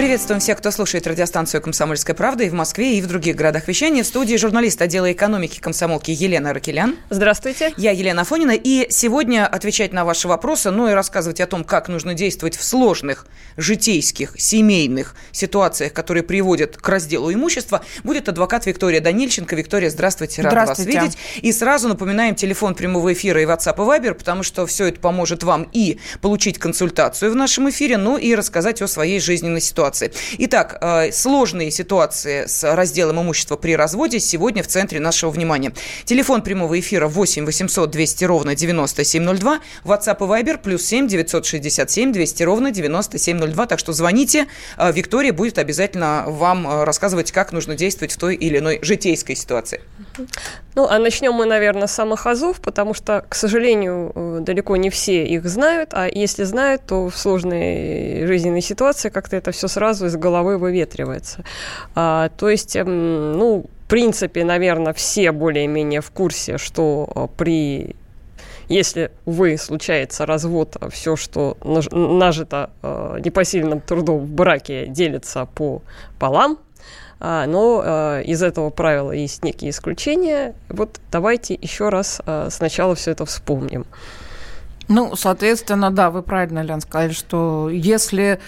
Приветствуем всех, кто слушает радиостанцию «Комсомольская правда» и в Москве, и в других городах вещания. В студии журналист отдела экономики комсомолки Елена Ракелян. Здравствуйте. Я Елена Афонина. И сегодня отвечать на ваши вопросы, ну и рассказывать о том, как нужно действовать в сложных житейских, семейных ситуациях, которые приводят к разделу имущества, будет адвокат Виктория Данильченко. Виктория, здравствуйте, рада вас видеть. И сразу напоминаем телефон прямого эфира и WhatsApp и Viber, потому что все это поможет вам и получить консультацию в нашем эфире, ну и рассказать о своей жизненной ситуации ситуации. Итак, э, сложные ситуации с разделом имущества при разводе сегодня в центре нашего внимания. Телефон прямого эфира 8 800 200 ровно 9702, WhatsApp и Viber плюс 7 967 200 ровно 9702. Так что звоните, э, Виктория будет обязательно вам э, рассказывать, как нужно действовать в той или иной житейской ситуации. Ну, а начнем мы, наверное, с самых азов, потому что, к сожалению, далеко не все их знают, а если знают, то в сложной жизненной ситуации как-то это все сразу из головы выветривается. А, то есть, эм, ну, в принципе, наверное, все более-менее в курсе, что э, при если, увы, случается развод, а все, что нажито э, непосильным трудом в браке, делится по полам, а, но э, из этого правила есть некие исключения. Вот давайте еще раз э, сначала все это вспомним. Ну, соответственно, да, вы правильно, Лен, сказали, что если э,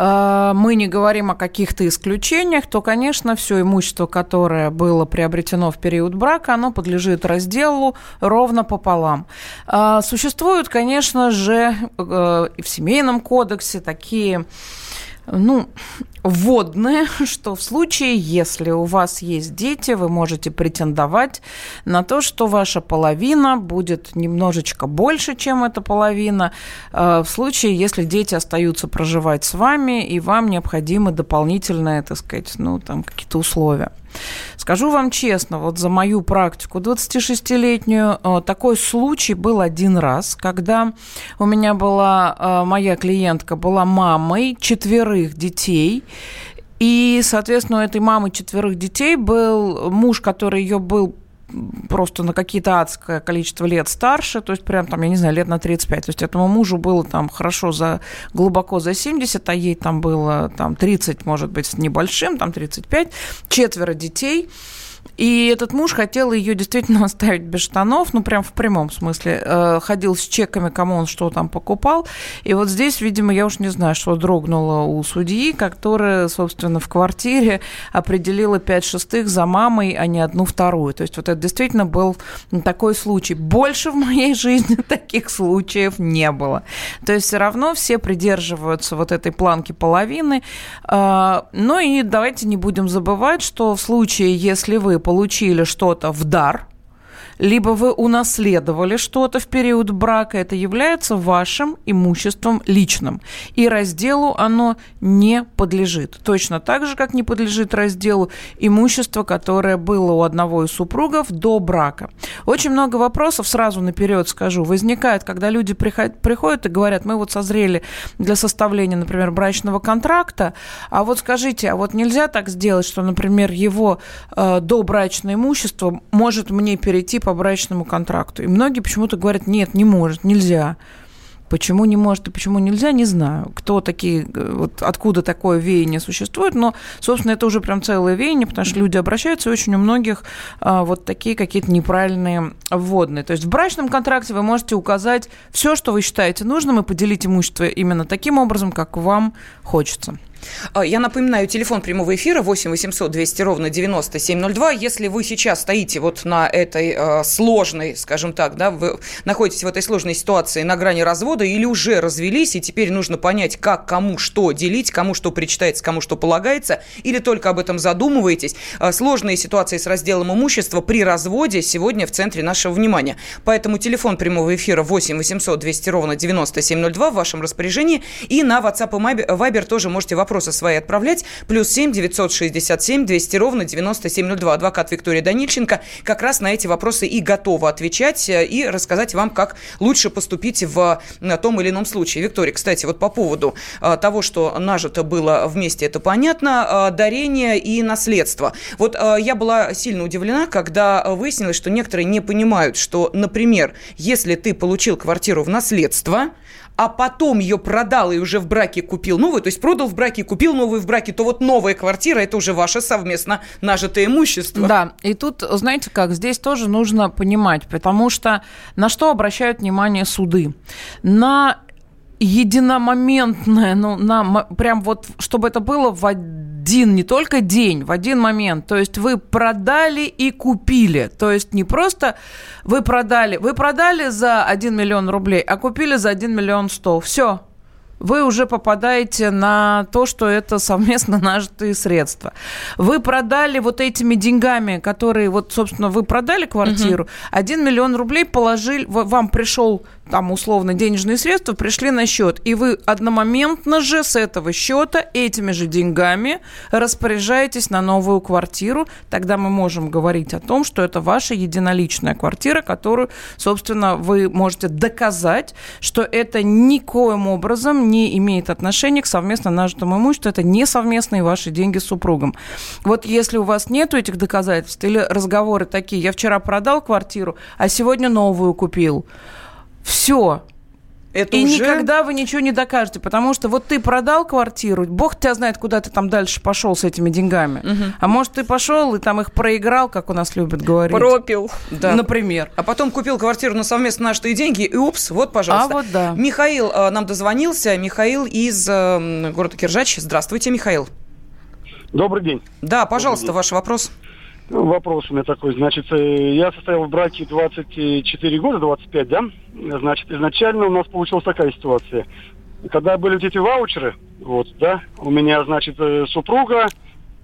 мы не говорим о каких-то исключениях, то, конечно, все имущество, которое было приобретено в период брака, оно подлежит разделу ровно пополам. Э, существуют, конечно же, э, в семейном кодексе такие ну, вводное, что в случае, если у вас есть дети, вы можете претендовать на то, что ваша половина будет немножечко больше, чем эта половина, э, в случае, если дети остаются проживать с вами, и вам необходимы дополнительные, так сказать, ну, там, какие-то условия. Скажу вам честно, вот за мою практику 26-летнюю э, такой случай был один раз, когда у меня была э, моя клиентка была мамой четверых детей, и, соответственно, у этой мамы четверых детей был муж, который ее был просто на какие-то адское количество лет старше, то есть прям там, я не знаю, лет на 35. То есть этому мужу было там хорошо за, глубоко за 70, а ей там было там 30, может быть, с небольшим, там 35, четверо детей – и этот муж хотел ее действительно оставить без штанов, ну, прям в прямом смысле. Э, ходил с чеками, кому он что там покупал. И вот здесь, видимо, я уж не знаю, что дрогнуло у судьи, которая, собственно, в квартире определила 5 шестых за мамой, а не одну вторую. То есть вот это действительно был такой случай. Больше в моей жизни таких случаев не было. То есть все равно все придерживаются вот этой планки половины. Э, ну и давайте не будем забывать, что в случае, если вы получили что-то в дар – либо вы унаследовали что-то в период брака, это является вашим имуществом личным. И разделу оно не подлежит. Точно так же, как не подлежит разделу имущество, которое было у одного из супругов до брака. Очень много вопросов, сразу наперед скажу, возникает, когда люди приходят и говорят, мы вот созрели для составления, например, брачного контракта, а вот скажите, а вот нельзя так сделать, что, например, его э, добрачное имущество может мне перейти по брачному контракту. И многие почему-то говорят, нет, не может, нельзя. Почему не может и почему нельзя, не знаю. Кто такие, э, вот откуда такое веяние существует, но, собственно, это уже прям целое веяние, потому что люди обращаются, и очень у многих а, вот такие какие-то неправильные вводные. То есть в брачном контракте вы можете указать все, что вы считаете нужным, и поделить имущество именно таким образом, как вам хочется. А, я напоминаю, телефон прямого эфира 8 800 200 ровно 9702. Если вы сейчас стоите вот на этой э, сложной, скажем так, да, вы находитесь в этой сложной ситуации на грани развода или уже развелись, и теперь нужно понять, как кому что делить, кому что причитается, кому что полагается, или только об этом задумываетесь. Э, сложные ситуации с разделом имущества при разводе сегодня в центре нашего внимания. Поэтому телефон прямого эфира 8 800 200 ровно 9702 в вашем распоряжении. И на WhatsApp и Viber тоже можете вопросы вопросы свои отправлять. Плюс семь девятьсот шестьдесят семь двести ровно девяносто семь ноль два. Адвокат Виктория Данильченко как раз на эти вопросы и готова отвечать э, и рассказать вам, как лучше поступить в том или ином случае. Виктория, кстати, вот по поводу э, того, что нажито было вместе, это понятно, э, дарение и наследство. Вот я была сильно удивлена, когда выяснилось, что некоторые не понимают, что, например, если ты получил квартиру в наследство, а потом ее продал и уже в браке купил новую, то есть продал в браке, купил новую в браке, то вот новая квартира – это уже ваше совместно нажитое имущество. Да, и тут, знаете как, здесь тоже нужно понимать, потому что на что обращают внимание суды? На единомоментное, ну, на, прям вот, чтобы это было в один, не только день, в один момент. То есть вы продали и купили. То есть не просто вы продали, вы продали за 1 миллион рублей, а купили за 1 миллион 100. Все, вы уже попадаете на то, что это совместно нажитые средства. Вы продали вот этими деньгами, которые, вот, собственно, вы продали квартиру, угу. 1 миллион рублей положили, вам пришел там условно денежные средства пришли на счет, и вы одномоментно же с этого счета этими же деньгами распоряжаетесь на новую квартиру, тогда мы можем говорить о том, что это ваша единоличная квартира, которую, собственно, вы можете доказать, что это никоим образом не имеет отношения к совместно нажитому имуществу, это не совместные ваши деньги с супругом. Вот если у вас нет этих доказательств или разговоры такие, я вчера продал квартиру, а сегодня новую купил, все. Это и уже... никогда вы ничего не докажете, потому что вот ты продал квартиру, бог тебя знает, куда ты там дальше пошел с этими деньгами. Угу. А может, ты пошел и там их проиграл, как у нас любят говорить. Пропил. Да. Например. А потом купил квартиру на совместно наши деньги, и упс, вот, пожалуйста. А вот да. Михаил э, нам дозвонился. Михаил из э, города Киржач. Здравствуйте, Михаил. Добрый день. Да, пожалуйста, день. ваш вопрос. Вопрос у меня такой. Значит, э, я состоял в браке 24 года, 25, да? Значит, изначально у нас получилась такая ситуация. Когда были вот эти ваучеры, вот, да, у меня, значит, э, супруга,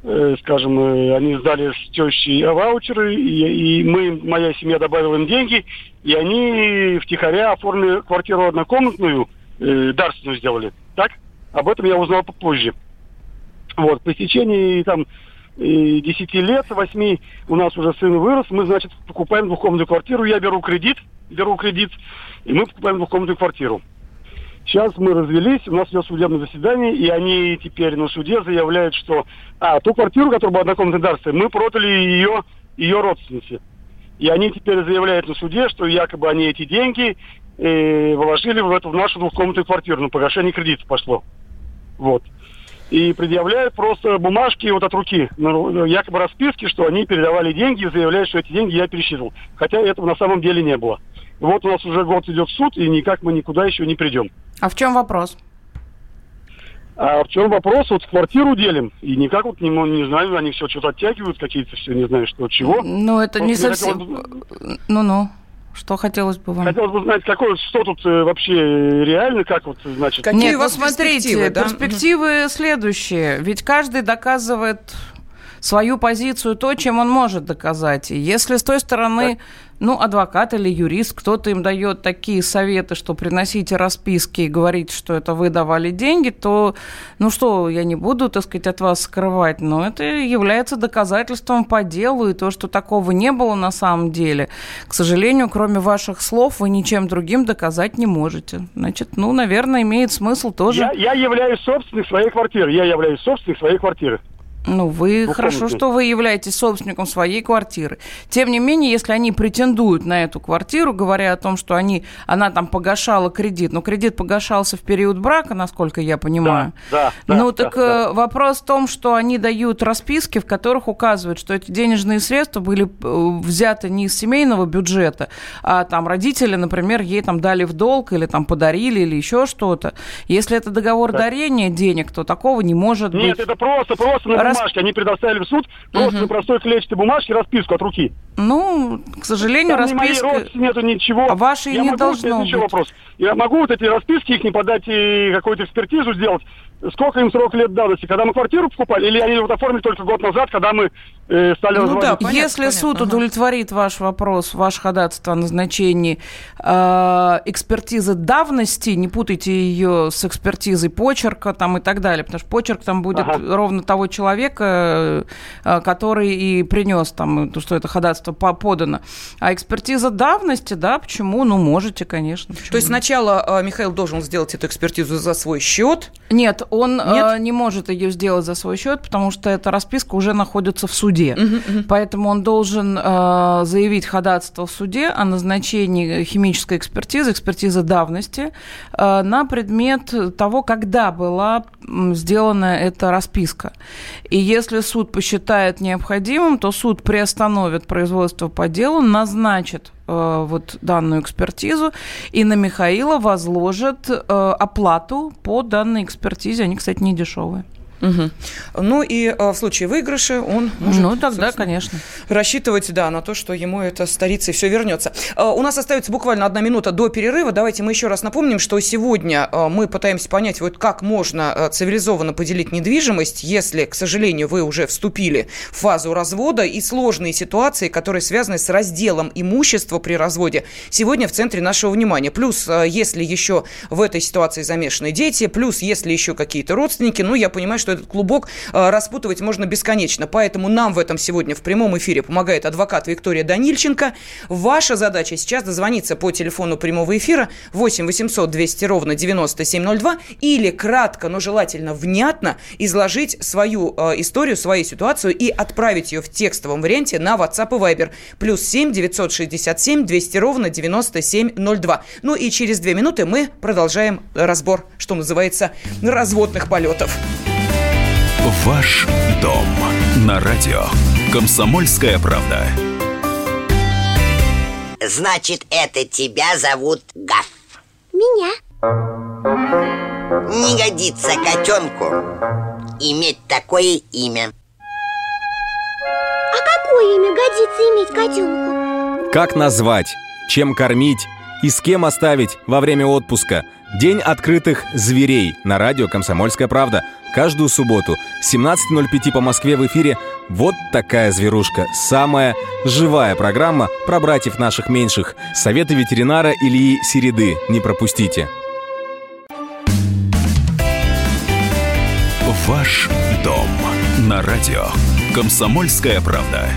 э, скажем, они сдали с тещей ваучеры, и, мы, моя семья добавила им деньги, и они втихаря оформили квартиру однокомнатную, э, дарственную сделали. Так? Об этом я узнал попозже. Вот, по истечении там 10 лет, 8, у нас уже сын вырос, мы, значит, покупаем двухкомнатную квартиру, я беру кредит, беру кредит, и мы покупаем двухкомнатную квартиру. Сейчас мы развелись, у нас идет судебное заседание, и они теперь на суде заявляют, что а, ту квартиру, которая была однокомнатной дарстве, мы продали ее, ее родственнице. И они теперь заявляют на суде, что якобы они эти деньги э, вложили в эту в нашу двухкомнатную квартиру, на погашение кредита пошло. Вот и предъявляют просто бумажки вот от руки, ну, якобы расписки, что они передавали деньги и заявляют, что эти деньги я пересчитывал. Хотя этого на самом деле не было. Вот у нас уже год идет суд, и никак мы никуда еще не придем. А в чем вопрос? А в чем вопрос? Вот квартиру делим, и никак вот не, не знаю, они все что-то оттягивают, какие-то все, не знаю, что, чего. Ну, это вот не совсем... Ну-ну. Что хотелось бы вам? Хотелось бы знать, какой, что тут э, вообще реально, как вот, значит... Какие Нет, ну смотрите, перспективы, да? перспективы следующие. Ведь каждый доказывает свою позицию, то, чем он может доказать. И если с той стороны, ну, адвокат или юрист, кто-то им дает такие советы, что приносите расписки и говорите, что это вы давали деньги, то, ну что, я не буду, так сказать, от вас скрывать, но это является доказательством по делу, и то, что такого не было на самом деле, к сожалению, кроме ваших слов, вы ничем другим доказать не можете. Значит, ну, наверное, имеет смысл тоже... Я, я являюсь собственником своей квартиры, я являюсь собственником своей квартиры. Ну, вы ну, хорошо, что вы являетесь собственником своей квартиры. Тем не менее, если они претендуют на эту квартиру, говоря о том, что они, она там погашала кредит, но кредит погашался в период брака, насколько я понимаю. Да, да, ну, да, так да, э, вопрос в том, что они дают расписки, в которых указывают, что эти денежные средства были э, взяты не из семейного бюджета, а там родители, например, ей там дали в долг или там подарили или еще что-то. Если это договор да. дарения денег, то такого не может Нет, быть. Нет, это просто, просто на бумажке. Они предоставили в суд просто угу. простой клетчатой бумажке расписку от руки. Ну, к сожалению, Там расписка... Ни нету ничего. А ваши я не могу, должно еще вопрос. Я могу вот эти расписки их не подать и какую-то экспертизу сделать, сколько им срок лет давности? Когда мы квартиру покупали, или они вот оформили только год назад, когда мы э, стали ну, да, понятно, Если понятно, суд ага. удовлетворит ваш вопрос, ваш ходатайство о назначении э, экспертизы давности, не путайте ее с экспертизой почерка там и так далее, потому что почерк там будет ага. ровно того человека, э, который и принес там, что это ходатайство подано. А экспертиза давности, да, почему? Ну, можете, конечно. Почему? То есть сначала э, Михаил должен сделать эту экспертизу за свой счет? Нет, он э, Нет? не может ее сделать за свой счет, потому что эта расписка уже находится в суде. Угу, угу. Поэтому он должен э, заявить ходатайство в суде о назначении химической экспертизы, экспертизы давности э, на предмет того, когда была сделана эта расписка. И если суд посчитает необходимым, то суд приостановит производство по делу, назначит вот данную экспертизу и на Михаила возложит э, оплату по данной экспертизе. Они, кстати, не дешевые. Угу. Ну и а, в случае выигрыша он может ну, тогда, конечно. рассчитывать да, на то, что ему это старится и все вернется. А, у нас остается буквально одна минута до перерыва. Давайте мы еще раз напомним, что сегодня а, мы пытаемся понять, вот как можно цивилизованно поделить недвижимость, если, к сожалению, вы уже вступили в фазу развода и сложные ситуации, которые связаны с разделом имущества при разводе, сегодня в центре нашего внимания. Плюс, если еще в этой ситуации замешаны дети, плюс, если еще какие-то родственники, ну, я понимаю, что этот клубок э, распутывать можно бесконечно. Поэтому нам в этом сегодня в прямом эфире помогает адвокат Виктория Данильченко. Ваша задача сейчас дозвониться по телефону прямого эфира 8 800 200 ровно 9702 или кратко, но желательно внятно изложить свою э, историю, свою ситуацию и отправить ее в текстовом варианте на WhatsApp и Viber. Плюс 7 967 200 ровно 9702. Ну и через две минуты мы продолжаем разбор, что называется, разводных полетов. Ваш дом на радио. Комсомольская правда. Значит, это тебя зовут Гаф. Меня. Не годится котенку иметь такое имя. А какое имя годится иметь котенку? Как назвать, чем кормить и с кем оставить во время отпуска – День открытых зверей на радио «Комсомольская правда». Каждую субботу 17.05 по Москве в эфире «Вот такая зверушка». Самая живая программа про братьев наших меньших. Советы ветеринара Ильи Середы. Не пропустите. Ваш дом на радио «Комсомольская правда».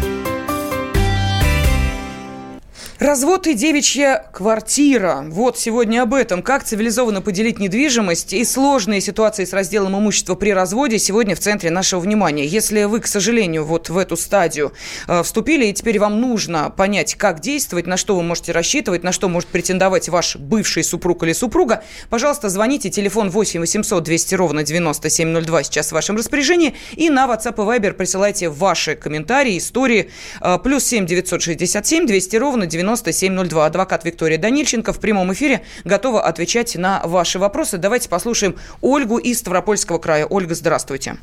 Развод и девичья квартира. Вот сегодня об этом. Как цивилизованно поделить недвижимость и сложные ситуации с разделом имущества при разводе сегодня в центре нашего внимания. Если вы, к сожалению, вот в эту стадию э, вступили, и теперь вам нужно понять, как действовать, на что вы можете рассчитывать, на что может претендовать ваш бывший супруг или супруга, пожалуйста, звоните. Телефон 8 800 200 ровно 9702 сейчас в вашем распоряжении. И на WhatsApp и Viber присылайте ваши комментарии, истории. Э, плюс 7 967 200 ровно 97 9702. Адвокат Виктория Данильченко в прямом эфире готова отвечать на ваши вопросы. Давайте послушаем Ольгу из Ставропольского края. Ольга, здравствуйте.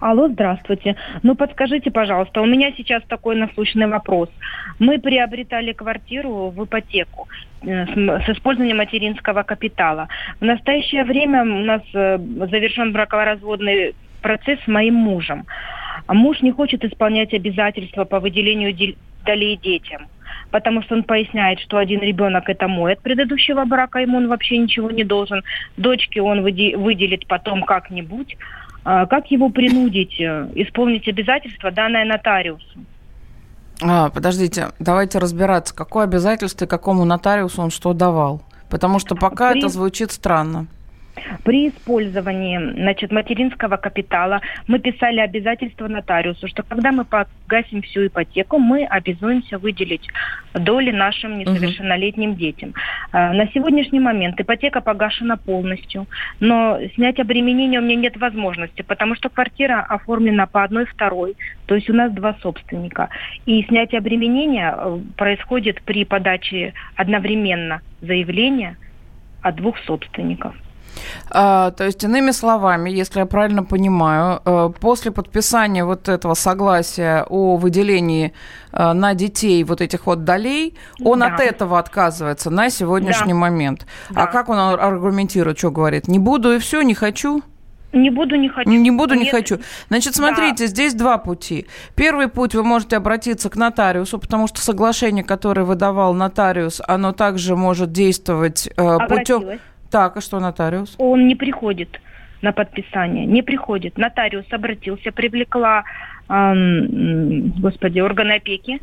Алло, здравствуйте. Ну, подскажите, пожалуйста, у меня сейчас такой насущный вопрос. Мы приобретали квартиру в ипотеку э, с использованием материнского капитала. В настоящее время у нас э, завершен бракоразводный процесс с моим мужем. А муж не хочет исполнять обязательства по выделению долей детям потому что он поясняет, что один ребенок это мой от предыдущего брака, ему он вообще ничего не должен. Дочке он выделит потом как-нибудь. А, как его принудить э, исполнить обязательства, данное нотариусу? А, подождите, давайте разбираться, какое обязательство и какому нотариусу он что давал. Потому что пока При... это звучит странно. При использовании значит, материнского капитала мы писали обязательство нотариусу, что когда мы погасим всю ипотеку, мы обязуемся выделить доли нашим несовершеннолетним детям. А, на сегодняшний момент ипотека погашена полностью, но снять обременение у меня нет возможности, потому что квартира оформлена по одной второй, то есть у нас два собственника. И снятие обременения э, происходит при подаче одновременно заявления от двух собственников. А, то есть, иными словами, если я правильно понимаю, э, после подписания вот этого согласия о выделении э, на детей вот этих вот долей, он да. от этого отказывается на сегодняшний да. момент. А да. А как он аргументирует, что говорит? Не буду и все, не хочу? Не буду, не хочу. Не буду, не Нет. хочу. Значит, смотрите, здесь два пути. Первый путь, вы можете обратиться к нотариусу, потому что соглашение, которое выдавал нотариус, оно также может действовать э, путем... Так, а что нотариус? Он не приходит на подписание, не приходит. Нотариус обратился, привлекла, ам, м, господи, органы опеки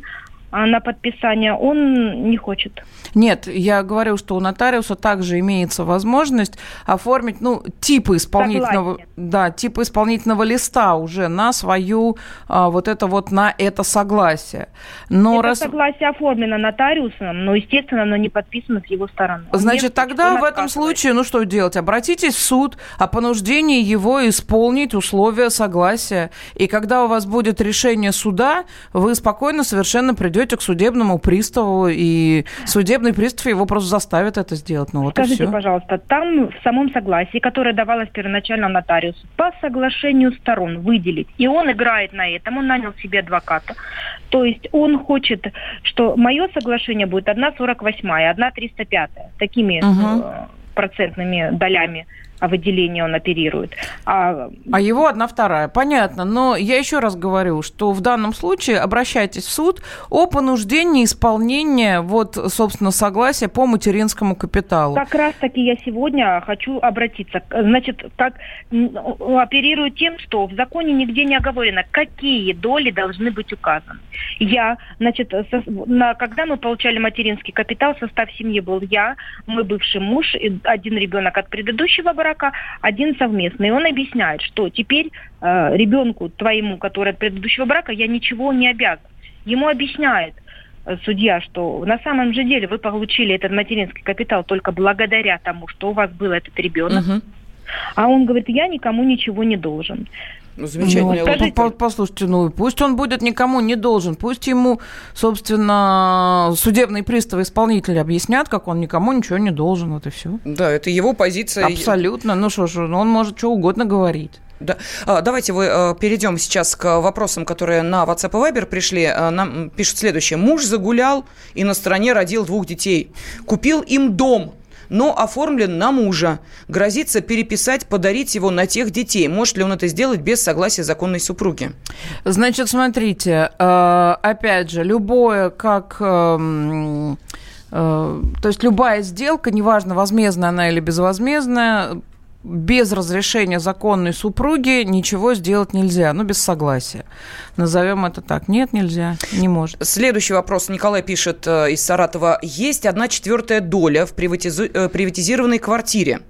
на подписание. Он не хочет. Нет, я говорю, что у нотариуса также имеется возможность оформить, ну, типы исполнительного, Согласие. да, типа исполнительного листа уже на свою, а, вот это вот, на это согласие. Но Это раз... согласие оформлено нотариусом, но, естественно, оно не подписано с его стороны. Значит, тогда в этом случае, ну что делать? Обратитесь в суд о понуждении его исполнить условия согласия. И когда у вас будет решение суда, вы спокойно совершенно придете к судебному приставу, и судебный пристав его просто заставит это сделать. Ну вот Скажите, и все. пожалуйста, там в самом согласии, которое давалось первоначально нотариусу, по соглашению сторон выделить, и он играет на этом, он нанял себе адвоката. То есть он хочет, что мое соглашение будет 1,48, 1,305, такими э, процентными долями о выделении он оперирует. А А его одна вторая. Понятно. Но я еще раз говорю, что в данном случае обращайтесь в суд о понуждении исполнения вот, собственно, согласия по материнскому капиталу. Как раз таки я сегодня хочу обратиться. Значит, как м, оперирую тем, что в законе нигде не оговорено, какие доли должны быть указаны. Я, значит, со- на, когда мы получали материнский капитал, состав семьи был я, мой бывший муж, один ребенок от предыдущего брака, один совместный. И он объясняет, что теперь э, ребенку твоему, который от предыдущего брака, я ничего не обязан. Ему объясняет э, судья, что на самом же деле вы получили этот материнский капитал только благодаря тому, что у вас был этот ребенок. Мгм. А он говорит, я никому ничего не должен. Ну, замечательная Ну, логика. по- по- послушайте, ну пусть он будет никому не должен, пусть ему, собственно, судебные приставы исполнители объяснят, как он никому ничего не должен, вот и все. Да, это его позиция. Абсолютно. Ну что ж, он может что угодно говорить. Да. А, Давайте вы, э, перейдем сейчас к вопросам, которые на WhatsApp и Viber пришли. А, Нам пишут следующее. Муж загулял и на стороне родил двух детей. Купил им дом, но оформлен на мужа. Грозится переписать, подарить его на тех детей. Может ли он это сделать без согласия законной супруги? Значит, смотрите, э, опять же, любое, как... эм, э, то есть любая сделка, неважно, возмездная она или безвозмездная, без разрешения законной супруги ничего сделать нельзя, ну, без согласия. Назовем это так. Нет, нельзя, не может. Следующий вопрос. Николай пишет э, из Саратова. Есть одна четвертая доля в приватизу- э, приватизированной квартире.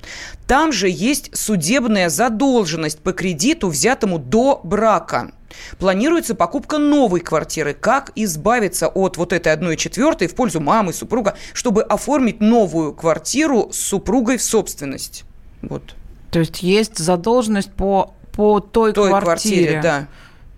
Там же есть судебная задолженность по кредиту, взятому до брака. Планируется покупка новой квартиры. Как избавиться от вот этой одной четвертой в пользу мамы, супруга, чтобы оформить новую квартиру с супругой в собственность? Вот. То есть есть задолженность по, по той, Той квартире. квартире, да.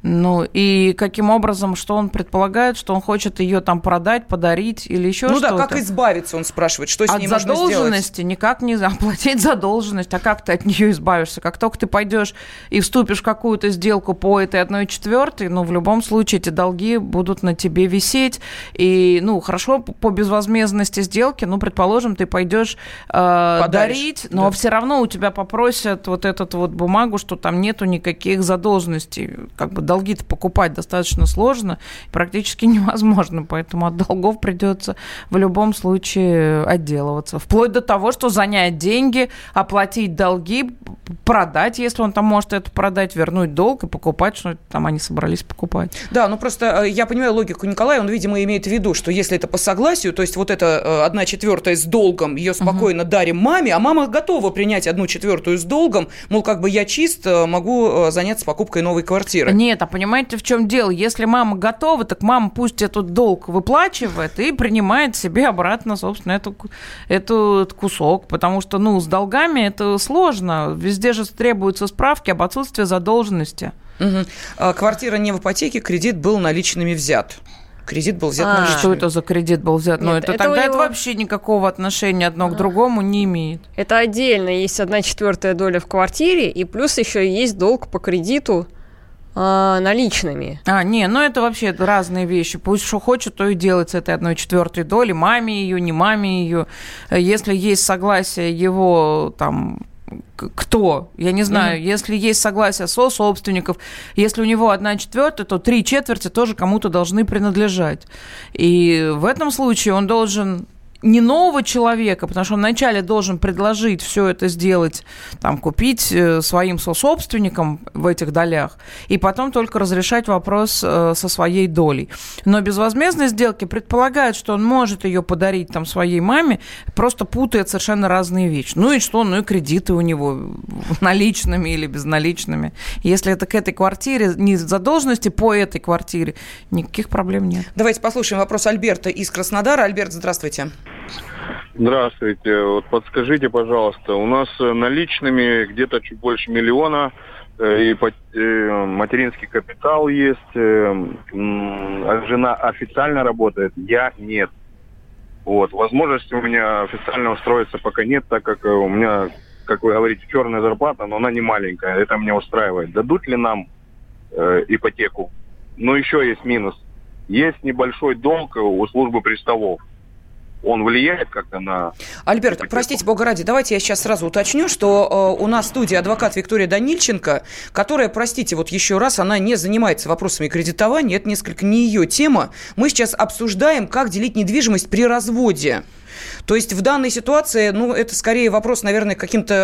Ну, и каким образом, что он предполагает, что он хочет ее там продать, подарить или еще ну что-то? да, как избавиться, он спрашивает, что с от ней можно сделать? задолженности никак не оплатить задолженность. А как ты от нее избавишься? Как только ты пойдешь и вступишь в какую-то сделку по этой одной четвертой, ну, в любом случае эти долги будут на тебе висеть. И, ну, хорошо, по безвозмездности сделки, ну, предположим, ты пойдешь э, Подаришь, дарить, но да. все равно у тебя попросят вот эту вот бумагу, что там нету никаких задолженностей. Как бы долги-то покупать достаточно сложно, практически невозможно, поэтому от долгов придется в любом случае отделываться. Вплоть до того, что занять деньги, оплатить долги, продать, если он там может это продать, вернуть долг и покупать, что там они собрались покупать. Да, ну просто э, я понимаю логику Николая, он, видимо, имеет в виду, что если это по согласию, то есть вот эта э, одна четвертая с долгом, ее спокойно дарим маме, а мама готова принять одну четвертую с долгом, мол, как бы я чист, э, могу заняться покупкой новой квартиры. Нет, а понимаете, в чем дело? Если мама готова, так мама пусть этот долг выплачивает и принимает себе обратно, собственно, эту, эту, этот кусок. Потому что, ну, с долгами это сложно. Везде же требуются справки об отсутствии задолженности. Мгм. А, Квартира не в ипотеке, кредит был наличными взят. Кредит был взят А. наличными. Что это за кредит был взят? ну, Нет, это, это тогда у это него- вообще никакого отношения одно к другому не имеет. Это отдельно есть одна четвертая доля в квартире, и плюс еще есть долг по кредиту а, наличными. А, не, ну это вообще разные вещи. Пусть что хочет, то и делает с этой одной четвертой доли. Маме ее, не маме ее. Если есть согласие его там кто, я не знаю, mm-hmm. если есть согласие со собственников, если у него одна четвертая, то три четверти тоже кому-то должны принадлежать. И в этом случае он должен не нового человека, потому что он вначале должен предложить все это сделать, там, купить э, своим сособственникам в этих долях, и потом только разрешать вопрос э, со своей долей. Но безвозмездные сделки предполагают, что он может ее подарить там своей маме, просто путает совершенно разные вещи. Ну и что? Ну и кредиты у него наличными или безналичными. Если это к этой квартире, не задолженности по этой квартире, никаких проблем нет. Давайте послушаем вопрос Альберта из Краснодара. Альберт, здравствуйте. Здравствуйте. Вот подскажите, пожалуйста, у нас э, наличными где-то чуть больше миллиона э, и э, материнский капитал есть. А жена официально работает, я нет. Вот. Возможности у меня официально устроиться пока нет, так как у меня, как вы говорите, черная зарплата, но она не маленькая. Это меня устраивает. Дадут ли нам э, ипотеку? Но еще есть минус. Есть небольшой долг у службы приставов он влияет как-то на... Альберт, простите, бога ради, давайте я сейчас сразу уточню, что э, у нас в студии адвокат Виктория Данильченко, которая, простите, вот еще раз, она не занимается вопросами кредитования, это несколько не ее тема. Мы сейчас обсуждаем, как делить недвижимость при разводе. То есть в данной ситуации, ну, это скорее вопрос, наверное, каким-то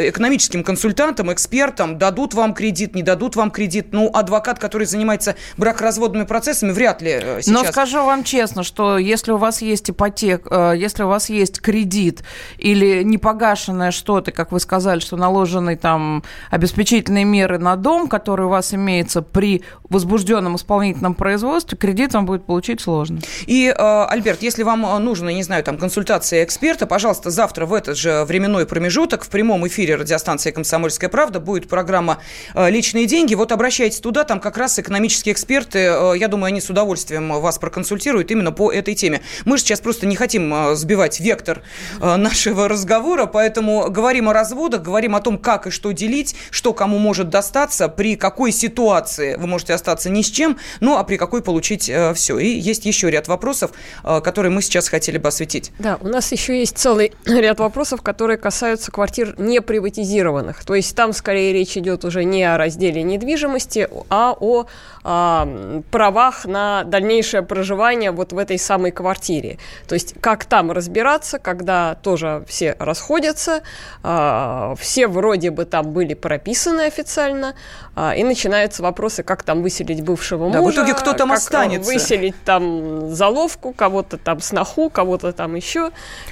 э, экономическим консультантам, экспертам, дадут вам кредит, не дадут вам кредит. Ну, адвокат, который занимается бракоразводными процессами, вряд ли э, сейчас... Но скажу вам честно, что если у вас есть ипотека, э, если у вас есть кредит или непогашенное что-то, как вы сказали, что наложены там обеспечительные меры на дом, который у вас имеется при возбужденном исполнительном производстве, кредит вам будет получить сложно. И, Альберт, если вам нужно, не знаю, там, консультация эксперта. Пожалуйста, завтра в этот же временной промежуток в прямом эфире радиостанции «Комсомольская правда» будет программа э, «Личные деньги». Вот обращайтесь туда, там как раз экономические эксперты, э, я думаю, они с удовольствием вас проконсультируют именно по этой теме. Мы же сейчас просто не хотим э, сбивать вектор нашего разговора, поэтому говорим о разводах, говорим о том, как и что делить, что кому может достаться, при какой ситуации вы можете остаться ни с чем, ну а при какой получить все. И есть еще ряд вопросов, которые мы сейчас хотели бы осветить. Да, у нас еще есть целый ряд вопросов, которые касаются квартир не приватизированных. То есть там скорее речь идет уже не о разделе недвижимости, а о а, правах на дальнейшее проживание вот в этой самой квартире. То есть как там разбираться, когда тоже все расходятся, а, все вроде бы там были прописаны официально, а, и начинаются вопросы, как там выселить бывшего да, мужа, в итоге кто там как останется? выселить там заловку, кого-то там сноху, кого-то там еще.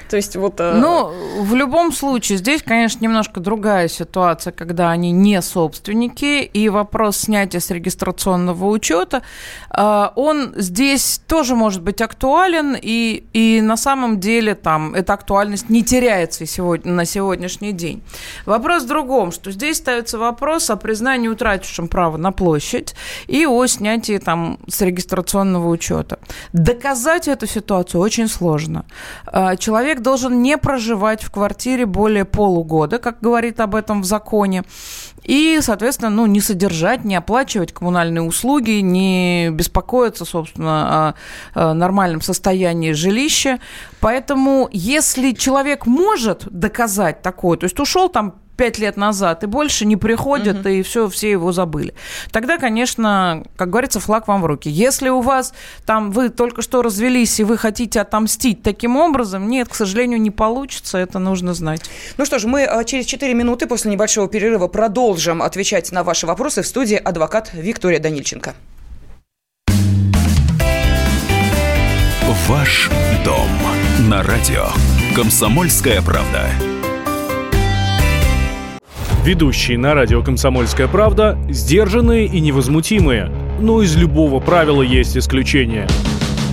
То есть вот... Э, ну, в любом случае, здесь, конечно, немножко другая ситуация, когда они не собственники, и вопрос снятия с регистрационного учета, э, он здесь тоже может быть актуален, и, и на самом деле там эта актуальность не теряется сегодня, на сегодняшний день. Вопрос в другом, что здесь ставится вопрос о признании утратившим право на площадь и о снятии там с регистрационного учета. Доказать эту ситуацию очень сложно. А, человек должен не проживать в квартире более полугода, как говорит об этом в законе, и, соответственно, ну, не содержать, не оплачивать коммунальные услуги, не беспокоиться, собственно, о нормальном состоянии жилища. Поэтому, если человек может доказать такое, то есть ушел там пять лет назад и больше не приходят, угу. и все, все его забыли. Тогда, конечно, как говорится, флаг вам в руки. Если у вас там вы только что развелись, и вы хотите отомстить таким образом, нет, к сожалению, не получится, это нужно знать. Ну что ж, мы а, через 4 минуты после небольшого перерыва продолжим отвечать на ваши вопросы в студии адвокат Виктория Данильченко. Ваш дом на радио. Комсомольская правда. Ведущие на радио «Комсомольская правда» сдержанные и невозмутимые. Но из любого правила есть исключение.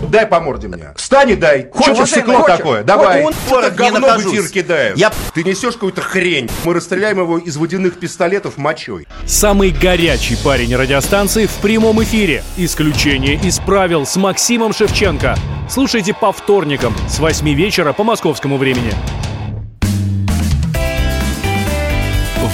Дай по морде мне. Встань и дай. Хочешь стекло хочешь? такое? Давай. Он вот говно в эфир кидает. Я... Ты несешь какую-то хрень. Мы расстреляем его из водяных пистолетов мочой. Самый горячий парень радиостанции в прямом эфире. Исключение из правил с Максимом Шевченко. Слушайте по вторникам с 8 вечера по московскому времени.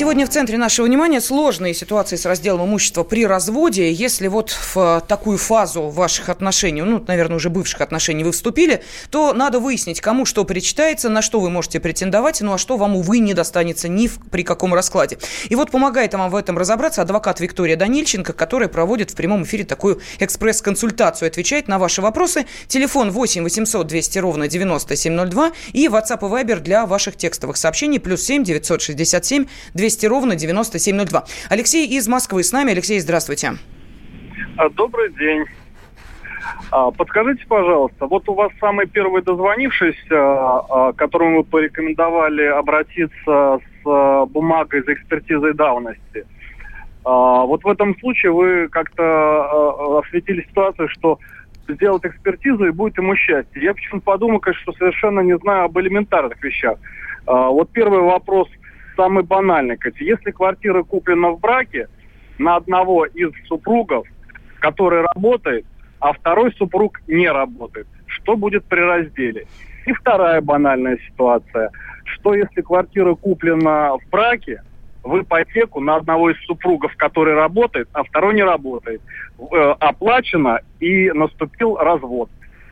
Сегодня в центре нашего внимания сложные ситуации с разделом имущества при разводе. Если вот в такую фазу ваших отношений, ну, наверное, уже бывших отношений вы вступили, то надо выяснить, кому что причитается, на что вы можете претендовать, ну а что вам, увы, не достанется ни в, при каком раскладе. И вот помогает вам в этом разобраться адвокат Виктория Данильченко, которая проводит в прямом эфире такую экспресс-консультацию, отвечает на ваши вопросы. Телефон 8 800 200 ровно 9702 и WhatsApp и Viber для ваших текстовых сообщений плюс 7 967 200 ровно 9702. Алексей из Москвы с нами. Алексей, здравствуйте. А, добрый день. А, подскажите, пожалуйста, вот у вас самый первый дозвонившийся, а, которому вы порекомендовали обратиться с бумагой за экспертизой давности. Вот в этом случае вы как-то осветили ситуацию, что сделать экспертизу и будет ему счастье. Я почему-то подумал, конечно, что совершенно не знаю об элементарных вещах. Вот первый вопрос – самый банальный. Если квартира куплена в браке на одного из супругов, который работает, а второй супруг не работает, что будет при разделе? И вторая банальная ситуация. Что если квартира куплена в браке, в ипотеку на одного из супругов, который работает, а второй не работает, э, оплачено и наступил развод.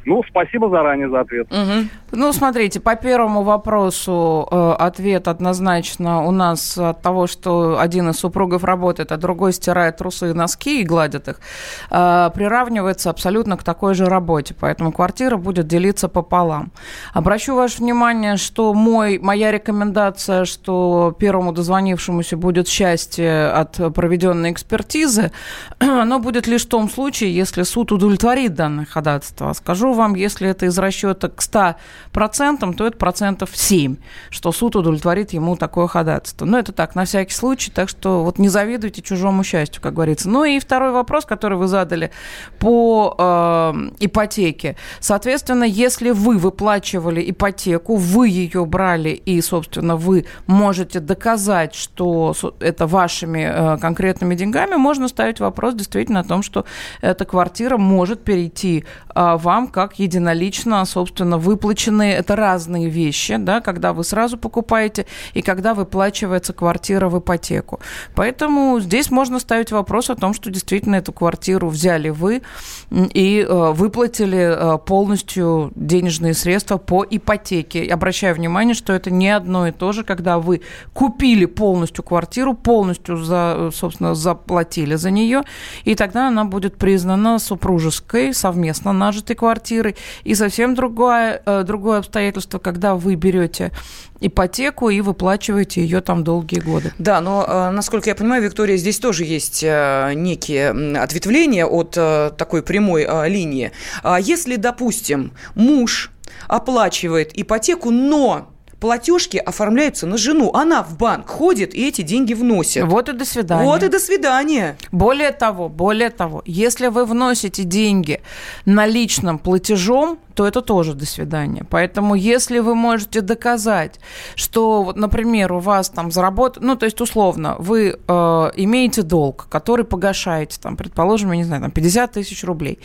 Ну, спасибо заранее за ответ. Угу. Ну, смотрите, по первому вопросу э, ответ однозначно у нас от того, что один из супругов работает, а другой стирает трусы и носки и гладит их, э, приравнивается абсолютно к такой же работе. Поэтому квартира будет делиться пополам. Обращу ваше внимание, что мой, моя рекомендация, что первому дозвонившемуся будет счастье от проведенной экспертизы, оно будет лишь в том случае, если суд удовлетворит данное ходатайство. Скажу вам, если это из расчета к 100%, то это процентов 7, что суд удовлетворит ему такое ходатайство. Но это так, на всякий случай, так что вот не завидуйте чужому счастью, как говорится. Ну и второй вопрос, который вы задали по э, ипотеке. Соответственно, если вы выплачивали ипотеку, вы ее брали и, собственно, вы можете доказать, что это вашими э, конкретными деньгами, можно ставить вопрос действительно о том, что эта квартира может перейти э, вам как как единолично, собственно, выплаченные. Это разные вещи, да, когда вы сразу покупаете и когда выплачивается квартира в ипотеку. Поэтому здесь можно ставить вопрос о том, что действительно эту квартиру взяли вы и э, выплатили э, полностью денежные средства по ипотеке. Обращаю внимание, что это не одно и то же, когда вы купили полностью квартиру, полностью, за, собственно, заплатили за нее, и тогда она будет признана супружеской, совместно нажитой квартирой, квартиры. И совсем другое, э, другое обстоятельство, когда вы берете ипотеку и выплачиваете ее там долгие годы. Да, но, э, насколько я понимаю, Виктория, здесь тоже есть э, некие ответвления от такой прямой линии. А если, допустим, муж оплачивает ипотеку, но платежки оформляются на жену. Она в банк ходит и эти деньги вносит. Вот и до свидания. Вот и до свидания. Более того, более того, если вы вносите деньги наличным платежом, то это тоже до свидания. Поэтому если вы можете доказать, что, вот, например, у вас там заработано, ну, то есть условно, вы э, имеете долг, который погашаете, там, предположим, я не знаю, там 50 тысяч рублей,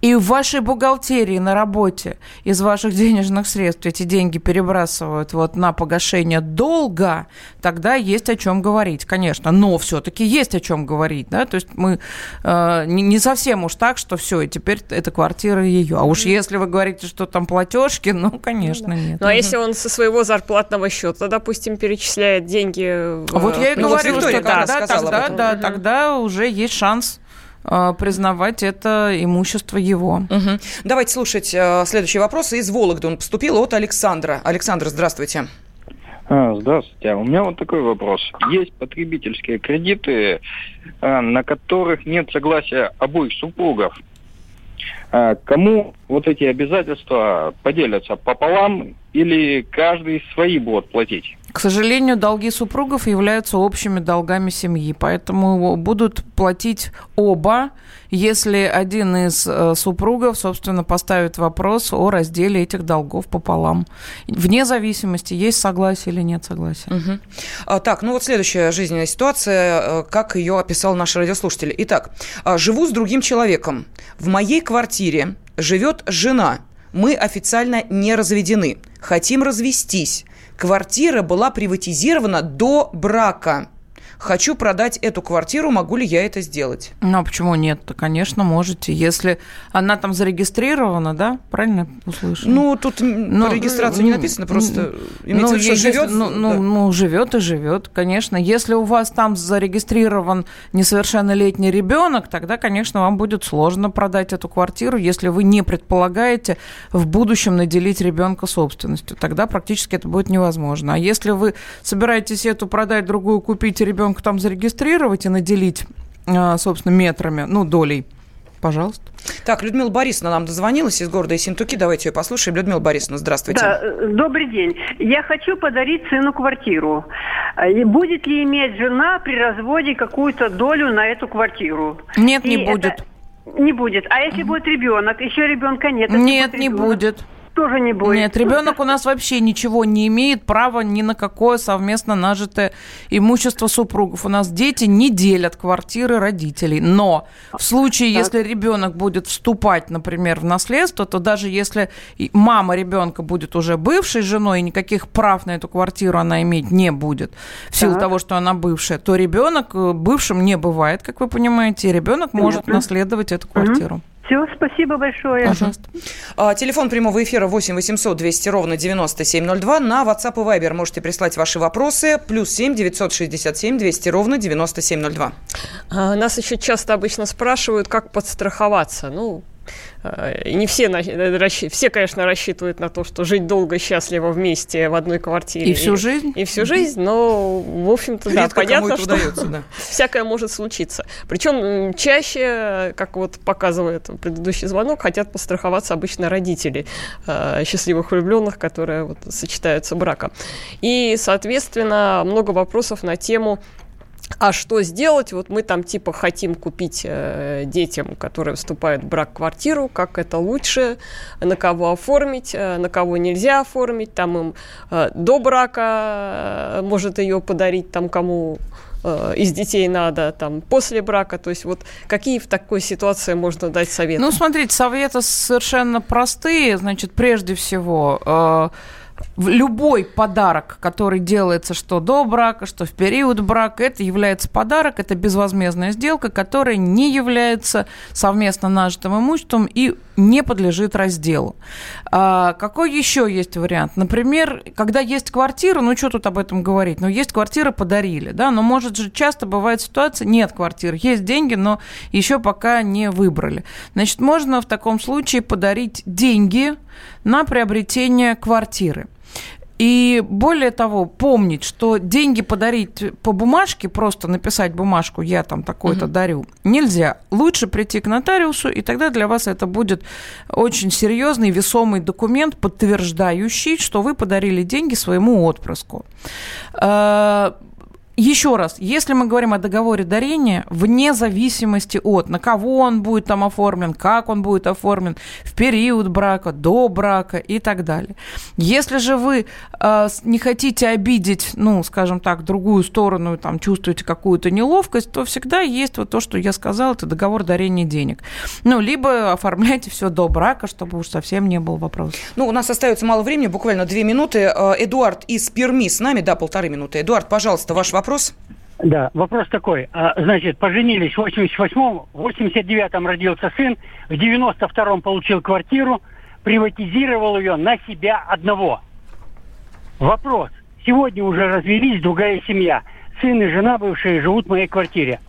и в вашей бухгалтерии на работе из ваших денежных средств эти деньги перебрасывают вот на погашение долга, тогда есть о чем говорить, конечно, но все-таки есть о чем говорить, да, то есть мы э, не, не совсем уж так, что все, и теперь эта квартира ее, а уж если вы говорите говорите, что там платежки, ну, конечно, ну, да. нет. Ну, а если он со своего зарплатного счета, допустим, перечисляет деньги в... Вот я и ну, говорю, вот что да, тогда, тогда, да, угу. тогда уже есть шанс а, признавать это имущество его. Угу. Давайте слушать э, следующий вопрос. Из Вологды он поступил от Александра. Александр, здравствуйте. А, здравствуйте. У меня вот такой вопрос. Есть потребительские кредиты, а, на которых нет согласия обоих супругов. А кому вот эти обязательства поделятся пополам или каждый свои будет платить? К сожалению, долги супругов являются общими долгами семьи, поэтому будут платить оба, если один из э, супругов, собственно, поставит вопрос о разделе этих долгов пополам. Вне зависимости, есть согласие или нет согласия. Угу. А, так, ну вот следующая жизненная ситуация, э, как ее описал наш радиослушатель. Итак, а, живу с другим человеком. В моей квартире живет жена. Мы официально не разведены. Хотим развестись. Квартира была приватизирована до брака. Хочу продать эту квартиру, могу ли я это сделать? Ну, а почему нет? -то, конечно, можете. Если она там зарегистрирована, да? Правильно услышала? Ну, тут ну, по регистрации не написано, просто имеется ну, в виду, что живет. Ну, ну, да. ну, живет и живет, конечно. Если у вас там зарегистрирован несовершеннолетний ребенок, тогда, конечно, вам будет сложно продать эту квартиру, если вы не предполагаете в будущем наделить ребенка собственностью. Тогда практически это будет невозможно. А если вы собираетесь эту продать, другую купить, и ребенка там зарегистрировать и наделить, а, собственно, метрами, ну, долей, пожалуйста. Так, Людмила Борисовна нам дозвонилась из города Ессентуки. Давайте ее послушаем. Людмила Борисовна, здравствуйте. Да, э, добрый день. Я хочу подарить сыну квартиру. И будет ли иметь жена при разводе какую-то долю на эту квартиру? Нет, И не будет. Это... Не будет. А если будет ребенок, еще ребенка нет? Нет, не будет тоже не будет. Нет, ребенок у нас вообще ничего не имеет права ни на какое совместно нажитое имущество супругов. У нас дети не делят квартиры родителей. Но в случае, так. если ребенок будет вступать, например, в наследство, то даже если мама ребенка будет уже бывшей женой, и никаких прав на эту квартиру она иметь не будет, в силу так. того, что она бывшая, то ребенок э, бывшим не бывает, как вы понимаете, и ребенок может наследовать эту квартиру. Все, спасибо большое. Пожалуйста. А, телефон прямого эфира 8 800 200 ровно 9702. На WhatsApp и Viber можете прислать ваши вопросы. Плюс 7 967 200 ровно 9702. А, нас еще часто обычно спрашивают, как подстраховаться. Ну, Э, не все, э, все, конечно, рассчитывают на то, что жить долго, счастливо вместе в одной квартире. И всю жизнь? И, и всю жизнь, но, в общем-то, да, понятно, что удается, да. всякое может случиться. Причем чаще, как вот показывает предыдущий звонок, хотят постраховаться обычно родители э, счастливых влюбленных, которые вот, сочетаются браком. И, соответственно, много вопросов на тему а что сделать? Вот мы там типа хотим купить э, детям, которые вступают в брак, квартиру, как это лучше, на кого оформить, э, на кого нельзя оформить, там им э, до брака э, может ее подарить, там кому э, из детей надо, там после брака, то есть вот какие в такой ситуации можно дать советы? Ну, смотрите, советы совершенно простые, значит, прежде всего... Э, любой подарок, который делается что до брака, что в период брака, это является подарок, это безвозмездная сделка, которая не является совместно нажитым имуществом и не подлежит разделу. А, какой еще есть вариант? Например, когда есть квартира, ну что тут об этом говорить, ну есть квартира, подарили, да, но может же часто бывает ситуация, нет квартиры, есть деньги, но еще пока не выбрали. Значит, можно в таком случае подарить деньги на приобретение квартиры. И более того, помнить, что деньги подарить по бумажке, просто написать бумажку, я там такой-то угу. дарю, нельзя. Лучше прийти к нотариусу, и тогда для вас это будет очень серьезный, весомый документ, подтверждающий, что вы подарили деньги своему отпрыску. Еще раз, если мы говорим о договоре дарения, вне зависимости от, на кого он будет там оформлен, как он будет оформлен, в период брака, до брака и так далее. Если же вы э, не хотите обидеть, ну, скажем так, другую сторону, там, чувствуете какую-то неловкость, то всегда есть вот то, что я сказала, это договор дарения денег. Ну, либо оформляйте все до брака, чтобы уж совсем не было вопросов. Ну, у нас остается мало времени, буквально две минуты. Э, Эдуард из Перми с нами, да, полторы минуты. Эдуард, пожалуйста, ваш вопрос вопрос? Да, вопрос такой. А, значит, поженились в 88-м, в 89-м родился сын, в 92-м получил квартиру, приватизировал ее на себя одного. Вопрос. Сегодня уже развелись, другая семья. Сын и жена бывшие живут в моей квартире.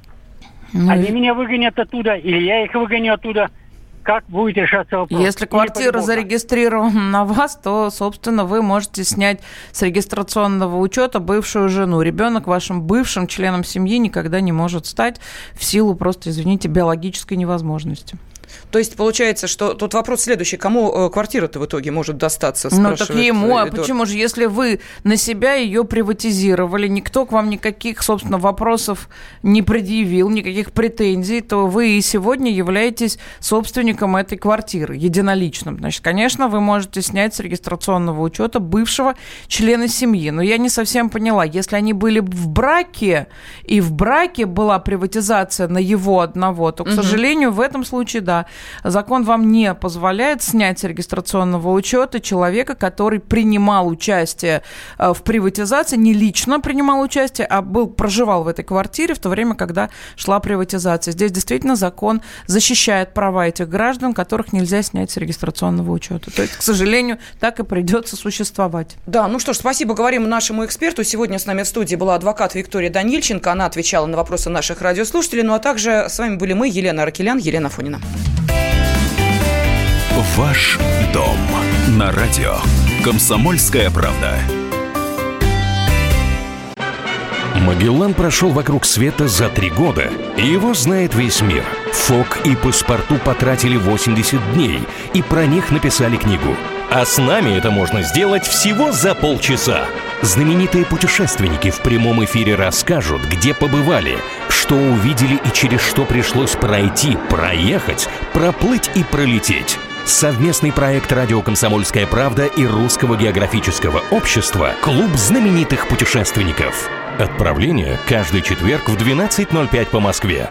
Ну, Они меня выгонят оттуда, или я их выгоню оттуда – как будет решаться вопрос. Если квартира зарегистрирована на вас, то, собственно, вы можете снять с регистрационного учета бывшую жену. Ребенок вашим бывшим членом семьи никогда не может стать в силу просто, извините, биологической невозможности. То есть получается, что тут вопрос следующий. Кому э, квартира-то в итоге может достаться? Ну, так ему. А почему же, если вы на себя ее приватизировали, никто к вам никаких, собственно, вопросов не предъявил, никаких претензий, то вы и сегодня являетесь собственником этой квартиры, единоличным. Значит, конечно, вы можете снять с регистрационного учета бывшего члена семьи. Но я не совсем поняла, если они были в браке, и в браке была приватизация на его одного, то, к угу. сожалению, в этом случае, да, Закон вам не позволяет снять с регистрационного учета человека, который принимал участие э, в приватизации, не лично принимал участие, а был, проживал в этой квартире в то время, когда шла приватизация. Здесь действительно закон защищает права этих граждан, которых нельзя снять с регистрационного учета. То есть, к сожалению, так и придется существовать. Да, ну что ж, спасибо говорим нашему эксперту. Сегодня с нами в студии была адвокат Виктория Данильченко. Она отвечала на вопросы наших радиослушателей. Ну а также с вами были мы, Елена Аркелян, Елена Фонина. Ваш дом на радио. Комсомольская правда. Магеллан прошел вокруг света за три года, и его знает весь мир. Фок и паспорту потратили 80 дней, и про них написали книгу. А с нами это можно сделать всего за полчаса. Знаменитые путешественники в прямом эфире расскажут, где побывали, что увидели и через что пришлось пройти, проехать, проплыть и пролететь. Совместный проект «Радио Комсомольская правда» и Русского географического общества «Клуб знаменитых путешественников». Отправление каждый четверг в 12.05 по Москве.